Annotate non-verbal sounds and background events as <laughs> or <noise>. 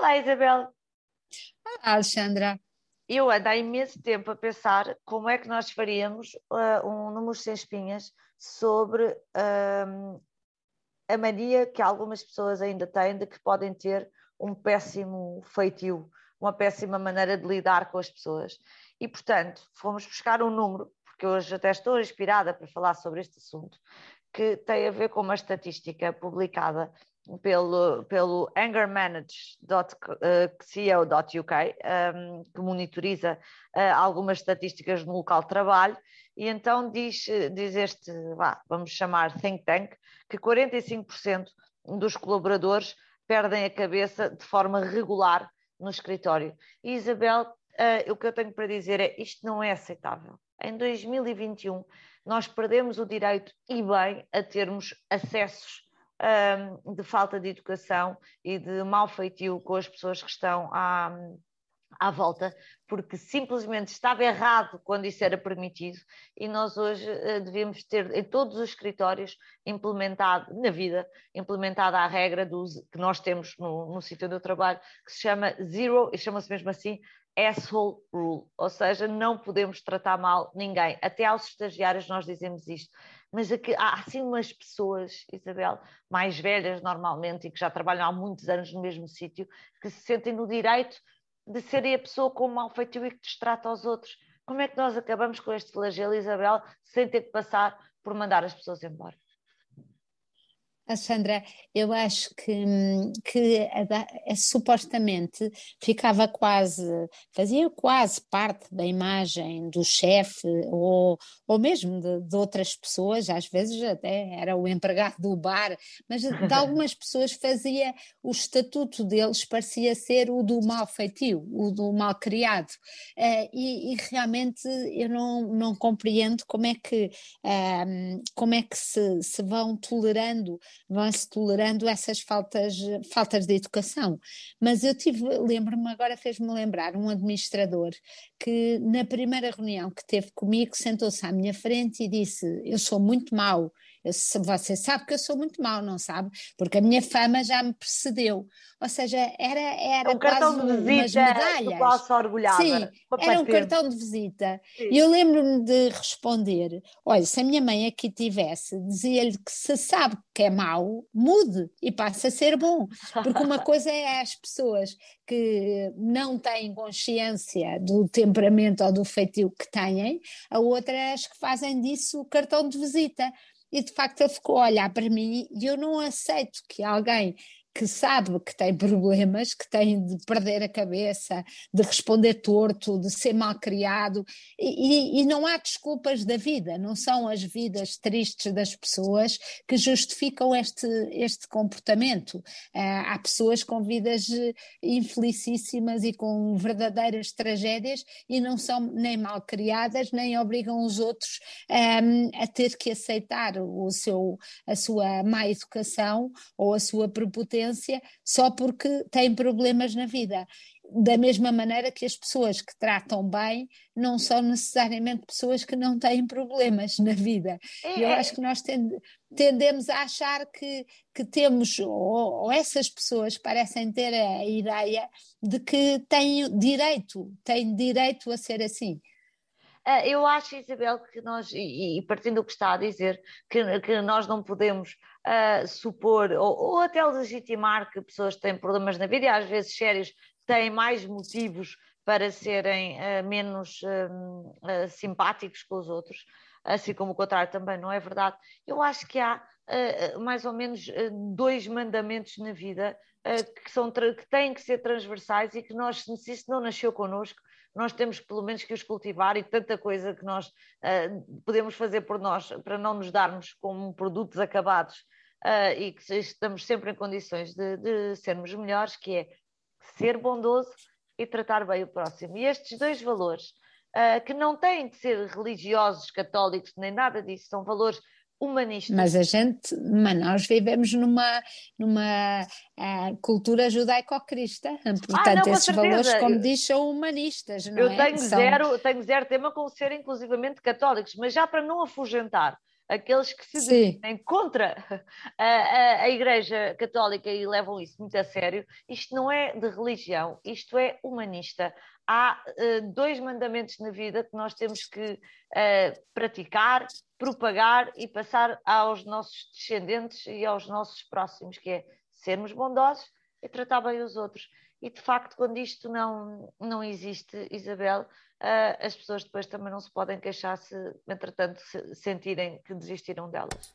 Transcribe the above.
Olá, Isabel. Olá, Alexandra. Eu ando há imenso tempo a pensar como é que nós faríamos uh, um número sem espinhas sobre uh, a mania que algumas pessoas ainda têm de que podem ter um péssimo feitio, uma péssima maneira de lidar com as pessoas. E, portanto, fomos buscar um número, porque hoje até estou inspirada para falar sobre este assunto, que tem a ver com uma estatística publicada pelo, pelo angermanage.co.uk, um, que monitoriza uh, algumas estatísticas no local de trabalho, e então diz, diz este, vá, vamos chamar think tank, que 45% dos colaboradores perdem a cabeça de forma regular no escritório. E Isabel, uh, o que eu tenho para dizer é isto não é aceitável. Em 2021, nós perdemos o direito e bem a termos acessos um, de falta de educação e de mal feitio com as pessoas que estão à, à volta, porque simplesmente estava errado quando isso era permitido e nós hoje uh, devíamos ter em todos os escritórios implementado, na vida, implementada a regra do, que nós temos no, no sítio eu trabalho, que se chama Zero, e chama-se mesmo assim, asshole rule, ou seja, não podemos tratar mal ninguém. Até aos estagiários nós dizemos isto mas aqui, há assim umas pessoas, Isabel, mais velhas normalmente e que já trabalham há muitos anos no mesmo sítio, que se sentem no direito de serem a pessoa com mal feitio e que destrata aos outros. Como é que nós acabamos com este flagelo, Isabel, sem ter que passar por mandar as pessoas embora? A Sandra, eu acho que, que a, a, supostamente ficava quase, fazia quase parte da imagem do chefe ou, ou mesmo de, de, outras pessoas, às vezes até era o empregado do bar, mas de <laughs> algumas pessoas fazia o estatuto deles parecia ser o do mal feitio, o do mal criado. Uh, e, e, realmente eu não, não compreendo como é que, uh, como é que se, se vão tolerando vão-se tolerando essas faltas, faltas de educação. Mas eu tive, lembro-me agora, fez-me lembrar um administrador que na primeira reunião que teve comigo sentou-se à minha frente e disse: Eu sou muito mau você sabe que eu sou muito mau, não sabe? Porque a minha fama já me precedeu. Ou seja, era, era um cartão de visita medalhas. do qual se orgulhava. Sim, era um cartão de visita. E eu lembro-me de responder: olha, se a minha mãe aqui tivesse, dizia-lhe que se sabe que é mau, mude e passe a ser bom. Porque uma <laughs> coisa é as pessoas que não têm consciência do temperamento ou do feitio que têm, a outra é as que fazem disso o cartão de visita. E de facto ele ficou a olhar para mim e eu não aceito que alguém que sabe que tem problemas, que tem de perder a cabeça, de responder torto, de ser mal criado, e, e, não há desculpas da vida, não são as vidas tristes das pessoas que justificam este, este comportamento. Uh, há pessoas com vidas infelicíssimas e com verdadeiras tragédias e não são nem mal criadas, nem obrigam os outros um, ehm, a ter que aceitar o seu, a sua má educação ou a sua prepotência só porque têm problemas na vida. Da mesma maneira que as pessoas que tratam bem não são necessariamente pessoas que não têm problemas na vida. É. Eu é. acho que nós tendemos a achar que, que temos, ou, ou essas pessoas parecem ter a ideia de que têm direito, têm direito a ser assim. Ah, eu acho, Isabel, que nós, e partindo do que está a dizer, que, que nós não podemos uh, supor ou, ou, até legitimar que pessoas têm problemas na vida e às vezes sérios têm mais motivos para serem uh, menos uh, simpáticos com os outros, assim como o contrário também não é verdade. Eu acho que há mais ou menos dois mandamentos na vida que, são, que têm que ser transversais e que nós, se isso não nasceu connosco, nós temos pelo menos que os cultivar e tanta coisa que nós uh, podemos fazer por nós para não nos darmos como produtos acabados uh, e que estamos sempre em condições de, de sermos melhores, que é ser bondoso e tratar bem o próximo. E estes dois valores, uh, que não têm que ser religiosos, católicos, nem nada disso, são valores humanistas. Mas a gente, mas nós vivemos numa, numa uh, cultura judaico-cristã, portanto ah, não, esses valores, como diz, são humanistas, não eu é? Tenho, são... zero, tenho zero tema com ser inclusivamente católicos, mas já para não afugentar aqueles que se dizem contra a, a, a, Igreja Católica e levam isso muito a sério, isto não é de religião, isto é humanista. Há uh, dois mandamentos na vida que nós temos que uh, praticar, propagar e passar aos nossos descendentes e aos nossos próximos, que é sermos bondosos e tratar bem os outros. E de facto, quando isto não, não existe, Isabel, uh, as pessoas depois também não se podem queixar se, entretanto, se sentirem que desistiram delas.